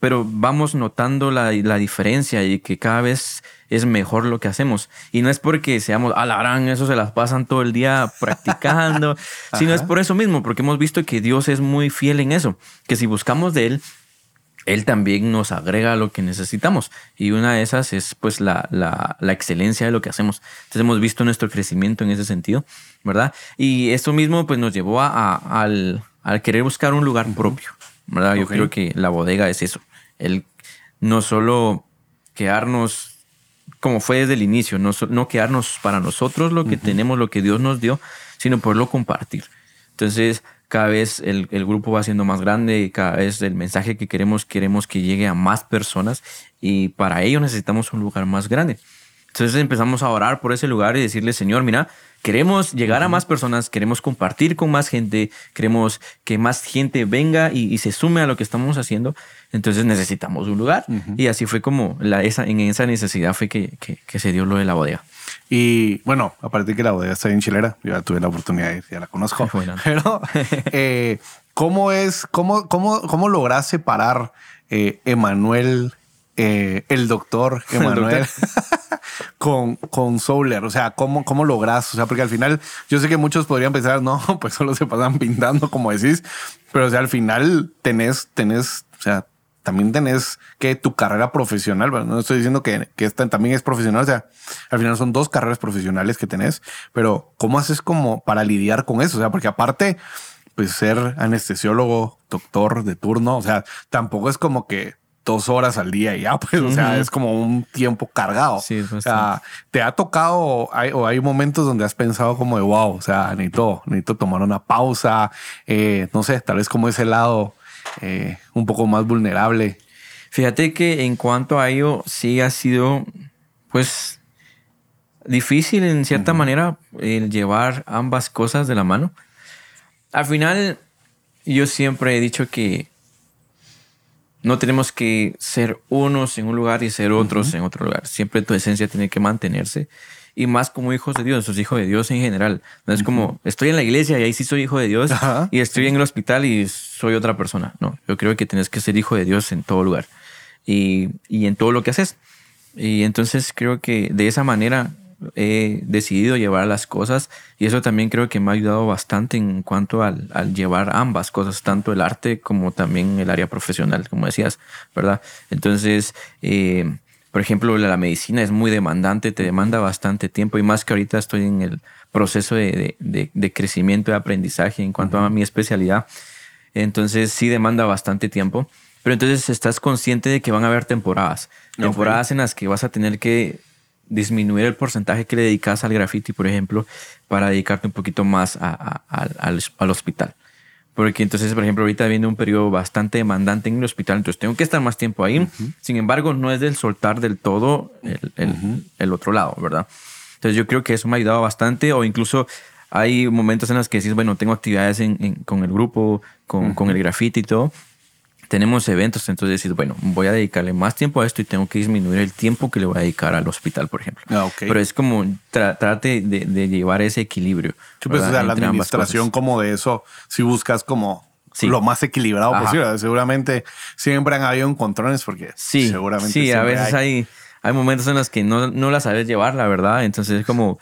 pero vamos notando la, la, diferencia y que cada vez es mejor lo que hacemos. Y no es porque seamos, a la gran, eso se las pasan todo el día practicando, sino es por eso mismo, porque hemos visto que Dios es muy fiel en eso, que si buscamos de Él, Él también nos agrega lo que necesitamos. Y una de esas es pues la, la, la excelencia de lo que hacemos. Entonces hemos visto nuestro crecimiento en ese sentido, ¿verdad? Y esto mismo pues nos llevó a, al, al querer buscar un lugar propio. ¿verdad? Yo creo que la bodega es eso el no solo quedarnos como fue desde el inicio, no, no quedarnos para nosotros lo que tenemos, lo que Dios nos dio, sino poderlo compartir. Entonces, cada vez el, el, grupo va siendo más grande y cada vez el mensaje que queremos, queremos que llegue a más personas y para ello necesitamos un lugar más grande. Entonces empezamos a orar por ese lugar y decirle, Señor, mira, queremos llegar a más personas, queremos compartir con más gente, queremos que más gente venga y, se sume a lo que estamos haciendo. Entonces necesitamos un lugar. Y así fue como la, esa, en esa necesidad fue que, que, se dio lo de la bodega. Y bueno, aparte de que la bodega está en Chilera, yo ya tuve la oportunidad de ya la conozco. Pero, eh, ¿cómo es, cómo, cómo, cómo logras separar eh, Emanuel, eh, el doctor Emanuel? con, con Souler? O sea, ¿cómo, ¿cómo logras? O sea, porque al final yo sé que muchos podrían pensar, no, pues solo se pasan pintando, como decís, pero o sea, al final tenés, tenés, o sea, también tenés que tu carrera profesional, no estoy diciendo que, que esta también es profesional, o sea, al final son dos carreras profesionales que tenés, pero ¿cómo haces como para lidiar con eso? O sea, porque aparte, pues ser anestesiólogo, doctor de turno, o sea, tampoco es como que dos horas al día y ya, pues, o sea, es como un tiempo cargado. Sí, pues, o sea, te ha tocado hay, o hay momentos donde has pensado como de wow, o sea, necesito, necesito tomar una pausa, eh, no sé, tal vez como ese lado eh, un poco más vulnerable. Fíjate que en cuanto a ello, sí ha sido, pues, difícil en cierta manera el llevar ambas cosas de la mano. Al final, yo siempre he dicho que no tenemos que ser unos en un lugar y ser otros en otro lugar. Siempre tu esencia tiene que mantenerse. Y más como hijos de Dios, sos hijo de Dios en general. No es como, estoy en la iglesia y ahí sí soy hijo de Dios y estoy en el hospital y soy otra persona. No, yo creo que tienes que ser hijo de Dios en todo lugar y, y en todo lo que haces. Y entonces creo que de esa manera he decidido llevar las cosas y eso también creo que me ha ayudado bastante en cuanto al, al, llevar ambas cosas, tanto el arte como también el área profesional, como decías, ¿verdad? Entonces, eh, por ejemplo, la, medicina es muy demandante, te demanda bastante tiempo y más que ahorita estoy en el proceso de, de, de crecimiento y aprendizaje en cuanto a mi especialidad. Entonces sí demanda bastante tiempo, pero entonces estás consciente de que van a haber temporadas, temporadas en las que vas a tener que disminuir el porcentaje que le dedicas al graffiti, por ejemplo, para dedicarte un poquito más al, hospital. Porque entonces, por ejemplo, ahorita viene un periodo bastante demandante en el hospital, entonces tengo que estar más tiempo ahí. Sin embargo, no es del soltar del todo el, otro lado, ¿verdad? Entonces yo creo que eso me ha ayudado bastante o incluso hay momentos en los que dices, bueno, tengo actividades con el grupo, con, con el graffiti y todo, tenemos eventos, entonces decir, bueno, voy a dedicarle más tiempo a esto y tengo que disminuir el tiempo que le voy a dedicar al hospital, por ejemplo. Ah, Pero es como trate de, llevar ese equilibrio. Sí, pues, la administración como de eso, si buscas como lo más equilibrado posible. Seguramente siempre han habido encontrones porque sí, seguramente. Sí, a veces hay. hay, momentos en los que no, no la sabes llevar, la verdad. Entonces es como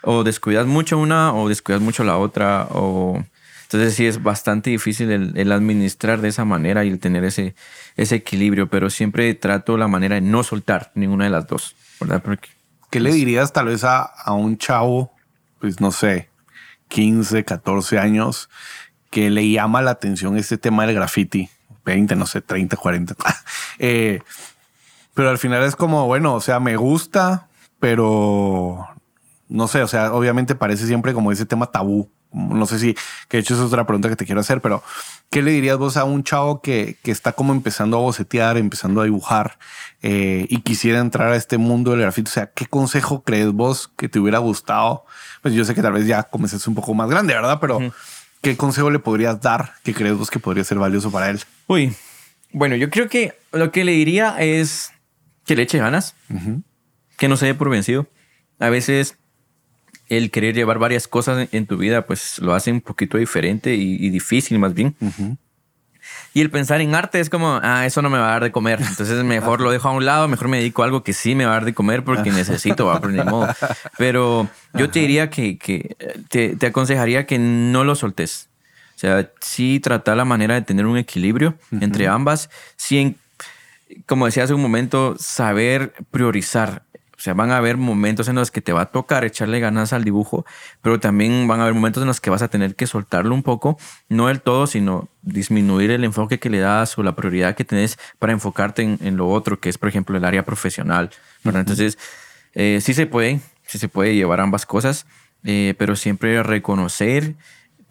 o descuidas mucho una o descuidas mucho la otra o entonces sí es bastante difícil el, administrar de esa manera y el tener ese, ese equilibrio, pero siempre trato la manera de no soltar ninguna de las dos, ¿verdad? ¿Qué le dirías tal vez a, a un chavo, pues no sé, 15, 14 años, que le llama la atención este tema del graffiti? 20, no sé, 30, 40. eh, pero al final es como, bueno, o sea, me gusta, pero no sé, o sea, obviamente parece siempre como ese tema tabú no sé si, que de hecho es otra pregunta que te quiero hacer, pero ¿qué le dirías vos a un chavo que, que está como empezando a bocetear, empezando a dibujar eh, y quisiera entrar a este mundo del grafito? O sea, ¿qué consejo crees vos que te hubiera gustado? Pues yo sé que tal vez ya comenzaste un poco más grande, ¿verdad? Pero ¿qué consejo le podrías dar que crees vos que podría ser valioso para él? Uy, bueno, yo creo que lo que le diría es que le eche ganas, que no se dé por vencido. A veces el querer llevar varias cosas en tu vida, pues lo hace un poquito diferente y, difícil más bien. Y el pensar en arte es como, ah, eso no me va a dar de comer. Entonces mejor lo dejo a un lado, mejor me dedico a algo que sí me va a dar de comer porque necesito, va a modo. Pero yo te diría que, que te, te, aconsejaría que no lo soltes. O sea, sí tratar la manera de tener un equilibrio entre ambas. Sí, como decía hace un momento, saber priorizar o sea, van a haber momentos en los que te va a tocar echarle ganas al dibujo, pero también van a haber momentos en los que vas a tener que soltarlo un poco, no del todo, sino disminuir el enfoque que le das o la prioridad que tenés para enfocarte en, lo otro, que es, por ejemplo, el área profesional. Entonces, eh, sí se puede, sí se puede llevar ambas cosas, eh, pero siempre reconocer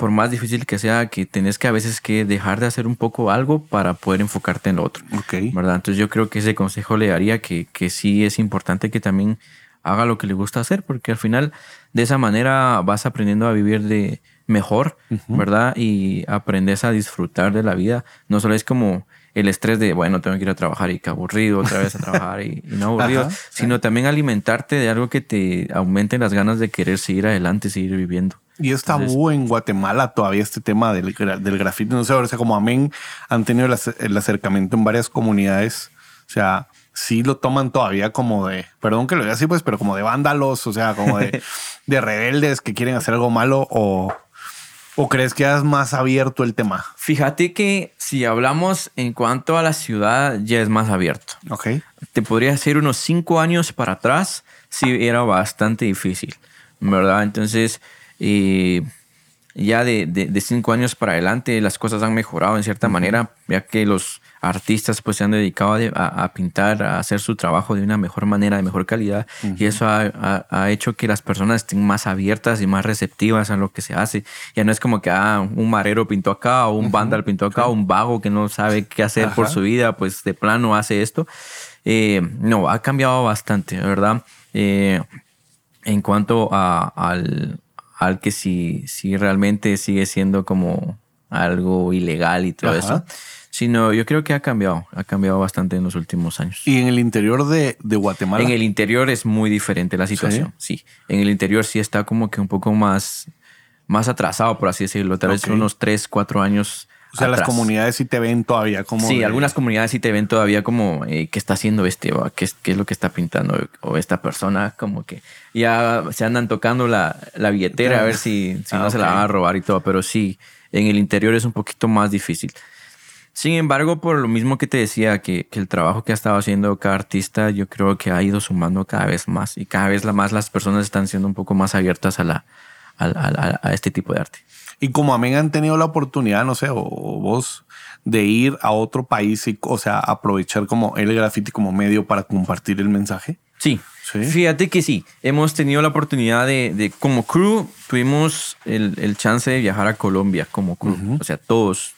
por más difícil que sea, que tenés que a veces que dejar de hacer un poco algo para poder enfocarte en lo otro. Ok. ¿Verdad? Entonces yo creo que ese consejo le daría que, que sí es importante que también haga lo que le gusta hacer, porque al final de esa manera vas aprendiendo a vivir de mejor, ¿verdad? Y aprendes a disfrutar de la vida. No solo es como el estrés de, bueno, tengo que ir a trabajar y que aburrido, otra vez a trabajar y, no aburrido, sino también alimentarte de algo que te aumente las ganas de querer seguir adelante, seguir viviendo. Y es tabú en Guatemala todavía este tema del, del grafiti. No sé, o sea, como amén han tenido el, acercamiento en varias comunidades. O sea, sí lo toman todavía como de, perdón que lo diga así, pues, pero como de vándalos, o sea, como de, de rebeldes que quieren hacer algo malo o, o crees que has más abierto el tema? Fíjate que si hablamos en cuanto a la ciudad, ya es más abierto. Ok. Te podría decir unos cinco años para atrás, sí era bastante difícil, ¿verdad? Entonces, y ya de, de, cinco años para adelante las cosas han mejorado en cierta manera, ya que los artistas pues se han dedicado a, pintar, a hacer su trabajo de una mejor manera, de mejor calidad, y eso ha, ha, hecho que las personas estén más abiertas y más receptivas a lo que se hace. Ya no es como que ah, un marero pintó acá, o un vándal pintó acá, o un vago que no sabe qué hacer por su vida, pues de plano hace esto. Eh, no, ha cambiado bastante, ¿verdad? Eh, en cuanto a, al, al que si, si realmente sigue siendo como algo ilegal y todo eso. Sino yo creo que ha cambiado, ha cambiado bastante en los últimos años. ¿Y en el interior de, Guatemala? En el interior es muy diferente la situación, ¿Sí? En el interior sí está como que un poco más, más atrasado, por así decirlo. Tal vez unos 3, 4 años o sea, las comunidades sí te ven todavía como. Sí, algunas comunidades sí te ven todavía como eh, qué está haciendo este, o qué, qué, es lo que está pintando, o esta persona, como que ya se andan tocando la, la billetera a ver si, si no se la van a robar y todo. Pero sí, en el interior es un poquito más difícil. Sin embargo, por lo mismo que te decía, que, que, el trabajo que ha estado haciendo cada artista, yo creo que ha ido sumando cada vez más y cada vez más las personas están siendo un poco más abiertas a, la, a, a este tipo de arte. Y como a mí han tenido la oportunidad, no sé, o, vos, de ir a otro país y, o sea, aprovechar como el graffiti como medio para compartir el mensaje. Sí. Fíjate que sí, hemos tenido la oportunidad de, como crew, tuvimos el, chance de viajar a Colombia como crew. O sea, todos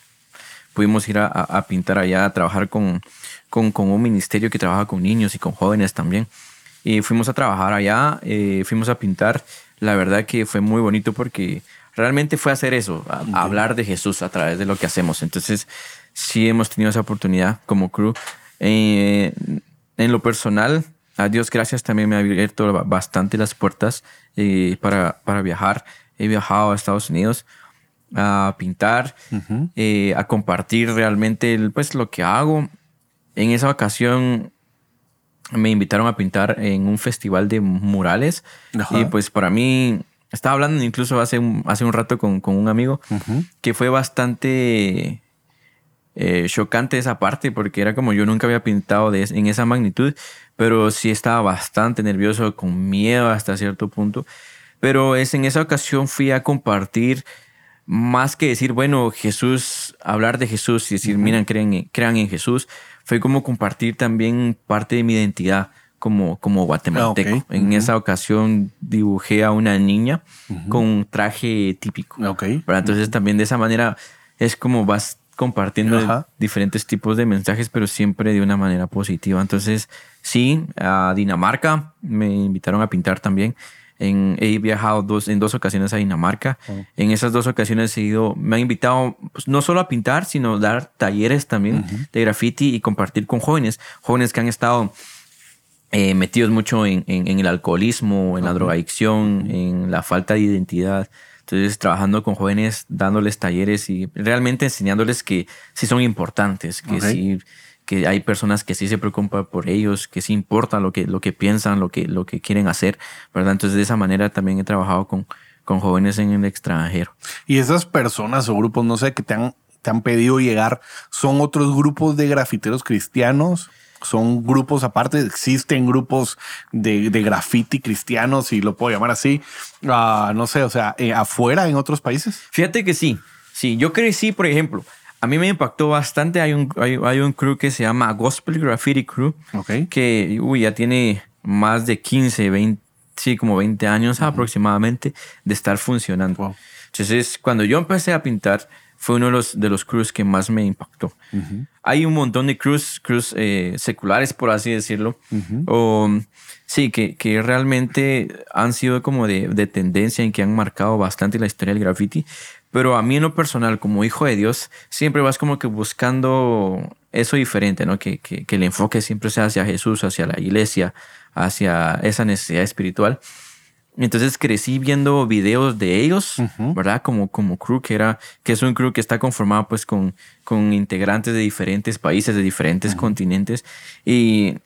pudimos ir a, pintar allá, a trabajar con, con, un ministerio que trabaja con niños y con jóvenes también. Y fuimos a trabajar allá, eh, fuimos a pintar. La verdad que fue muy bonito porque realmente fue hacer eso, hablar de Jesús a través de lo que hacemos. Entonces, sí hemos tenido esa oportunidad como crew. Eh, en lo personal, a Dios gracias también me ha abierto bastante las puertas eh, para, para viajar. He viajado a Estados Unidos a pintar, eh, a compartir realmente pues, lo que hago. En esa ocasión me invitaron a pintar en un festival de murales y pues para mí estaba hablando incluso hace un, hace un rato con, un amigo que fue bastante eh, chocante esa parte porque era como yo nunca había pintado de, en esa magnitud, pero sí estaba bastante nervioso, con miedo hasta cierto punto. Pero es en esa ocasión fui a compartir más que decir, bueno, Jesús, hablar de Jesús y decir, miren, crean, crean en Jesús, fue como compartir también parte de mi identidad como, como guatemalteco. Ah, en esa ocasión dibujé a una niña con un traje típico. Okay. Entonces también de esa manera es como vas compartiendo diferentes tipos de mensajes, pero siempre de una manera positiva. Entonces, sí, a Dinamarca me invitaron a pintar también. En, he viajado dos, en dos ocasiones a Dinamarca. Oh. En esas dos ocasiones he ido, me han invitado pues, no solo a pintar, sino dar talleres también de graffiti y compartir con jóvenes, jóvenes que han estado eh, metidos mucho en, el alcoholismo, en la drogadicción, en la falta de identidad. Entonces, trabajando con jóvenes, dándoles talleres y realmente enseñándoles que sí son importantes, que sí que hay personas que sí se preocupan por ellos, que sí importa lo que, lo que piensan, lo que, lo que quieren hacer, ¿verdad? Entonces, de esa manera también he trabajado con, con jóvenes en el extranjero. Y esas personas o grupos, no sé, que te han, te han pedido llegar, ¿son otros grupos de grafiteros cristianos? Son grupos aparte, existen grupos de, de graffiti cristianos, si lo puedo llamar así, ah, no sé, o sea, eh, afuera en otros países. Fíjate que sí, sí, yo crecí, por ejemplo, a mí me impactó bastante, hay un, hay, un crew que se llama Gospel Graffiti Crew, que uy, ya tiene más de 15, 20, sí, como 20 años aproximadamente de estar funcionando. Entonces, cuando yo empecé a pintar, fue uno de los, de los crews que más me impactó. Hay un montón de crews, crews eh, seculares, por así decirlo, o sí, que, que, realmente han sido como de, de, tendencia en que han marcado bastante la historia del graffiti. Pero a mí en lo personal, como hijo de Dios, siempre vas como que buscando eso diferente, ¿no? Que, que, que el enfoque siempre sea hacia Jesús, hacia la iglesia, hacia esa necesidad espiritual. Entonces crecí viendo videos de ellos, ¿verdad? Como, como crew, que, era, que es un crew que está conformado pues con, con integrantes de diferentes países, de diferentes continentes. Y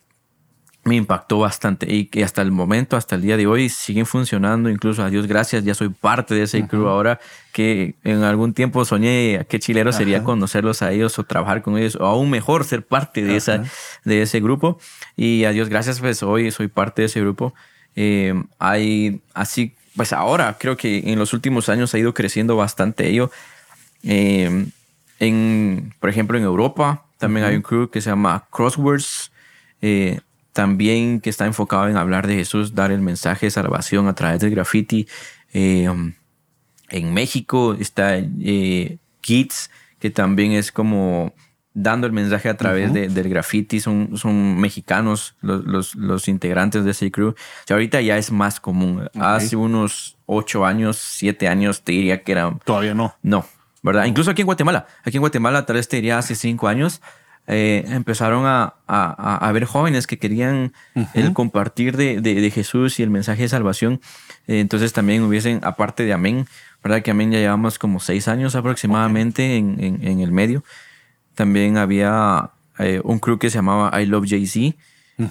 me impactó bastante y que hasta el momento, hasta el día de hoy, siguen funcionando. Incluso a Dios gracias, ya soy parte de ese crew ahora que en algún tiempo soñé qué chilero sería conocerlos a ellos o trabajar con ellos o aún mejor ser parte de, esa, de ese grupo. Y a Dios gracias, pues hoy soy parte de ese grupo. Eh, hay así, pues ahora creo que en los últimos años ha ido creciendo bastante ello. Eh, en, por ejemplo, en Europa también hay un crew que se llama Crosswords, eh, también que está enfocado en hablar de Jesús, dar el mensaje de salvación a través del graffiti. en México está Kids, que también es como dando el mensaje a través de, del graffiti. Son, son mexicanos los, los, los, integrantes de ese crew. O ahorita ya es más común. Hace unos ocho años, siete años, te diría que era... Todavía no. No. ¿verdad? Incluso aquí en Guatemala. Aquí en Guatemala, tal vez te diría hace cinco años, eh, empezaron a, a, a, ver jóvenes que querían el compartir de, de, de, Jesús y el mensaje de salvación. Eh, entonces también hubiesen, aparte de Amén, ¿verdad? Que Amén ya llevamos como seis años aproximadamente en, en, en, el medio. También había eh, un crew que se llamaba I Love Jay-Z,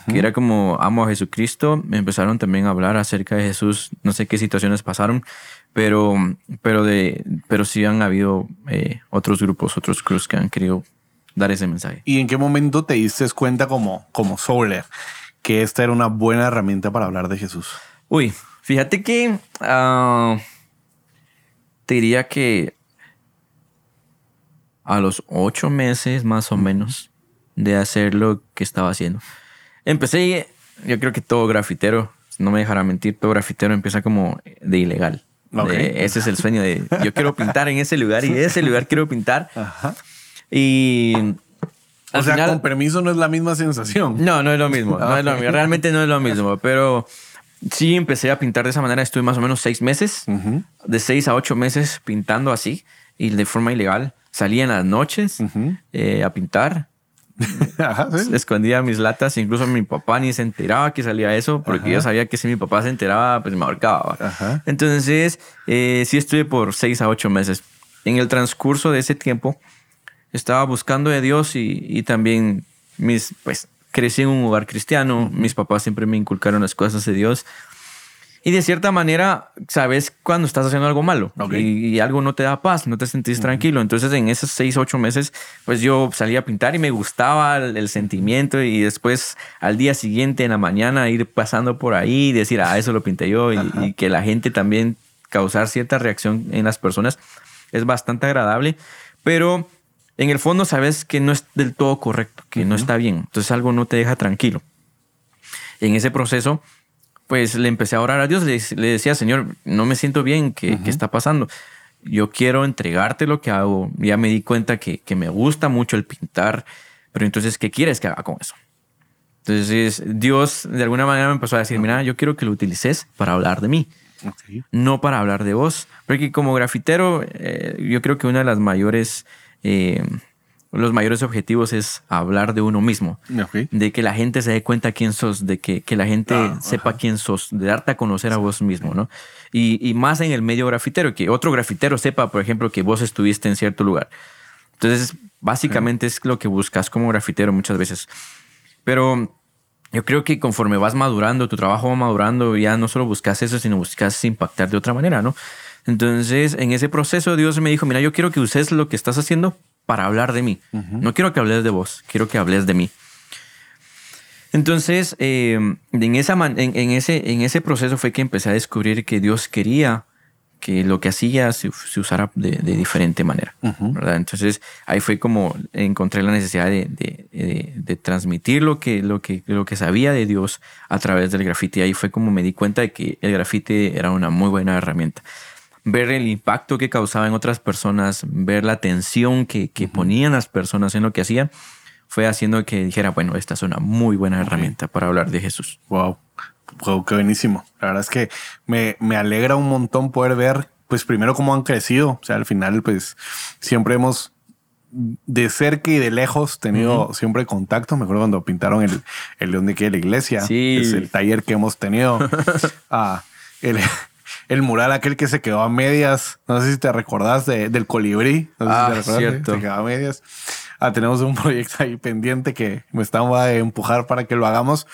que era como amo a Jesucristo. Empezaron también a hablar acerca de Jesús. No sé qué situaciones pasaron, pero, pero, de, pero sí han habido eh, otros grupos, otros crews que han querido dar ese mensaje. ¿Y en qué momento te diste cuenta como, como Soler que esta era una buena herramienta para hablar de Jesús? Uy, fíjate que uh, te diría que a los ocho meses más o menos de hacer lo que estaba haciendo. Empecé, yo creo que todo grafitero, no me dejará mentir, todo grafitero empieza como de ilegal. Okay. De, ese es el sueño de yo quiero pintar en ese lugar y ese lugar quiero pintar. Ajá. Y. O sea, final, con permiso no es la misma sensación. No, no es lo mismo. No es lo mismo. Realmente no es lo mismo. Pero sí empecé a pintar de esa manera. Estuve más o menos seis meses. Uh -huh. De seis a ocho meses pintando así y de forma ilegal. Salía en las noches uh -huh. eh, a pintar. Ajá, ¿sí? Escondía mis latas. Incluso mi papá ni se enteraba que salía eso porque Ajá. yo sabía que si mi papá se enteraba, pues me ahorcaba. Ajá. Entonces, eh, sí estuve por seis a ocho meses. En el transcurso de ese tiempo, estaba buscando de Dios y, y, también mis, pues, crecí en un hogar cristiano. Mis papás siempre me inculcaron las cosas de Dios. Y de cierta manera, sabes cuando estás haciendo algo malo okay. y, y, algo no te da paz, no te sentís uh -huh. tranquilo. Entonces, en esos seis, ocho meses, pues yo salía a pintar y me gustaba el, el, sentimiento. Y después, al día siguiente, en la mañana, ir pasando por ahí y decir, ah, eso lo pinté yo. Y, y que la gente también causar cierta reacción en las personas es bastante agradable. Pero en el fondo sabes que no es del todo correcto, que uh -huh. no está bien. Entonces algo no te deja tranquilo. En ese proceso, pues le empecé a orar a Dios, le, le decía, Señor, no me siento bien, ¿qué, uh -huh. ¿qué, está pasando? Yo quiero entregarte lo que hago. Ya me di cuenta que, que, me gusta mucho el pintar, pero entonces, ¿qué quieres que haga con eso? Entonces Dios de alguna manera me empezó a decir, mira, yo quiero que lo utilices para hablar de mí. Okay. No para hablar de vos. Porque como grafitero, eh, yo creo que una de las mayores eh, los mayores objetivos es hablar de uno mismo, okay. de que la gente se dé cuenta quién sos, de que, que la gente ah, sepa ajá. quién sos, de darte a conocer a vos mismo, ¿no? Y, y, más en el medio grafitero, que otro grafitero sepa, por ejemplo, que vos estuviste en cierto lugar. Entonces, básicamente es lo que buscas como grafitero muchas veces. Pero yo creo que conforme vas madurando, tu trabajo va madurando, ya no solo buscas eso, sino buscas impactar de otra manera, ¿no? Entonces, en ese proceso, Dios me dijo, mira, yo quiero que uses lo que estás haciendo para hablar de mí. Uh -huh. No quiero que hables de vos, quiero que hables de mí. Entonces, eh, en, esa en, en, ese, en ese proceso fue que empecé a descubrir que Dios quería que lo que hacía se, se usara de, de, diferente manera. Uh -huh. ¿verdad? Entonces, ahí fue como encontré la necesidad de, de, de, transmitir lo que, lo, que, lo que sabía de Dios a través del grafiti. Ahí fue como me di cuenta de que el grafiti era una muy buena herramienta ver el impacto que causaba en otras personas, ver la atención que, que uh -huh. ponían las personas en lo que hacían, fue haciendo que dijera, bueno, esta es una muy buena okay. herramienta para hablar de Jesús. Wow. wow, qué buenísimo. La verdad es que me, me alegra un montón poder ver, pues primero cómo han crecido. O sea, al final, pues siempre hemos de cerca y de lejos tenido uh -huh. siempre contacto. Me acuerdo cuando pintaron el, el león de aquí de la iglesia. Sí. Es el taller que hemos tenido. ah, el, el mural aquel que se quedó a medias. No sé si te recordás de, del colibrí. No sé ah, si te cierto. Se quedó a medias. Ah, tenemos un proyecto ahí pendiente que me estamos a empujar para que lo hagamos.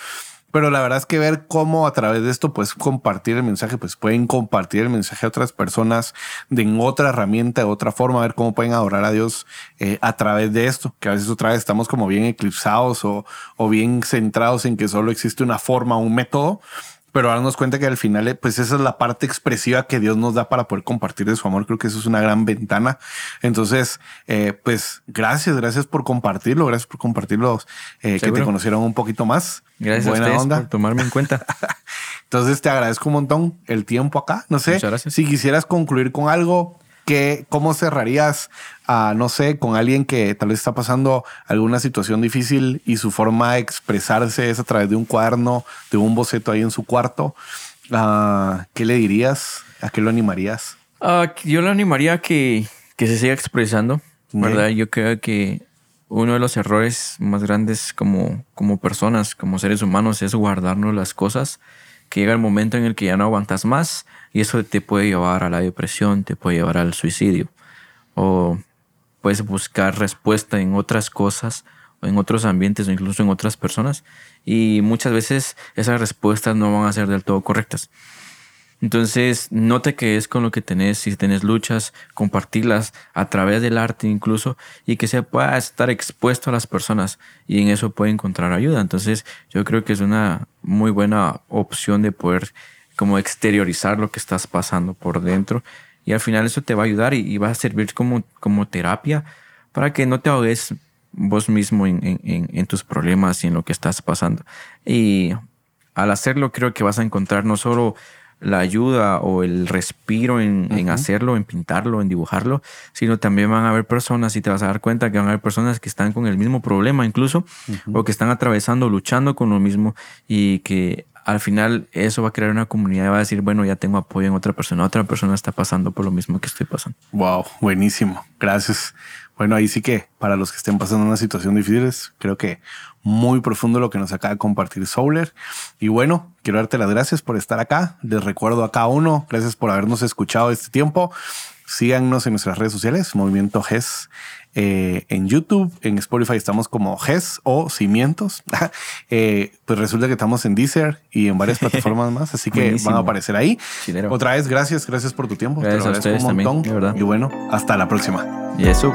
Pero la verdad es que ver cómo a través de esto puedes compartir el mensaje, pues pueden compartir el mensaje a otras personas de en otra herramienta, de otra forma, ver cómo pueden adorar a Dios eh, a través de esto, que a veces otra vez estamos como bien eclipsados o, o bien centrados en que solo existe una forma, un método pero darnos cuenta que al final, pues esa es la parte expresiva que Dios nos da para poder compartir de su amor. Creo que eso es una gran ventana. Entonces, eh, pues gracias, gracias por compartirlo, gracias por compartirlo, eh, que te conocieron un poquito más. Gracias Buena a onda. por tomarme en cuenta. Entonces te agradezco un montón el tiempo acá. No sé si quisieras concluir con algo que, ¿cómo cerrarías a, no sé, con alguien que tal vez está pasando alguna situación difícil y su forma de expresarse es a través de un cuaderno, de un boceto ahí en su cuarto? Uh, ¿Qué le dirías? ¿A qué lo animarías? Uh, yo lo animaría a que, que que se siga expresando, ¿verdad? Yo creo que uno de los errores más grandes como, como personas, como seres humanos, es guardarnos las cosas, que llega el momento en el que ya no aguantas más y eso te puede llevar a la depresión, te puede llevar al suicidio. O puedes buscar respuesta en otras cosas, o en otros ambientes, o incluso en otras personas, y muchas veces esas respuestas no van a ser del todo correctas. Entonces, no te quedes con lo que tenés, si tenés luchas, compartirlas a través del arte incluso y que se pueda estar expuesto a las personas y en eso puede encontrar ayuda. Entonces, yo creo que es una muy buena opción de poder como exteriorizar lo que estás pasando por dentro. Y al final eso te va a ayudar y, va a servir como, como terapia para que no te ahogues vos mismo en, en, en tus problemas y en lo que estás pasando. Y al hacerlo creo que vas a encontrar no solo la ayuda o el respiro en, en, hacerlo, en pintarlo, en dibujarlo, sino también van a haber personas y te vas a dar cuenta que van a haber personas que están con el mismo problema incluso o que están atravesando, luchando con lo mismo y que al final eso va a crear una comunidad y va a decir, bueno, ya tengo apoyo en otra persona, otra persona está pasando por lo mismo que estoy pasando. Wow, buenísimo. Gracias. Bueno, ahí sí que para los que estén pasando una situación difícil, creo que muy profundo lo que nos acaba de compartir Souler. Y bueno, quiero darte las gracias por estar acá. Les recuerdo a cada uno, gracias por habernos escuchado este tiempo. Síganos en nuestras redes sociales, Movimiento GES. Eh, en YouTube, en Spotify estamos como GES o Cimientos. eh, pues resulta que estamos en Deezer y en varias plataformas más, así que van a aparecer ahí. Otra vez, gracias, gracias por tu tiempo. Gracias a ustedes un montón. y bueno, hasta la próxima. Y eso.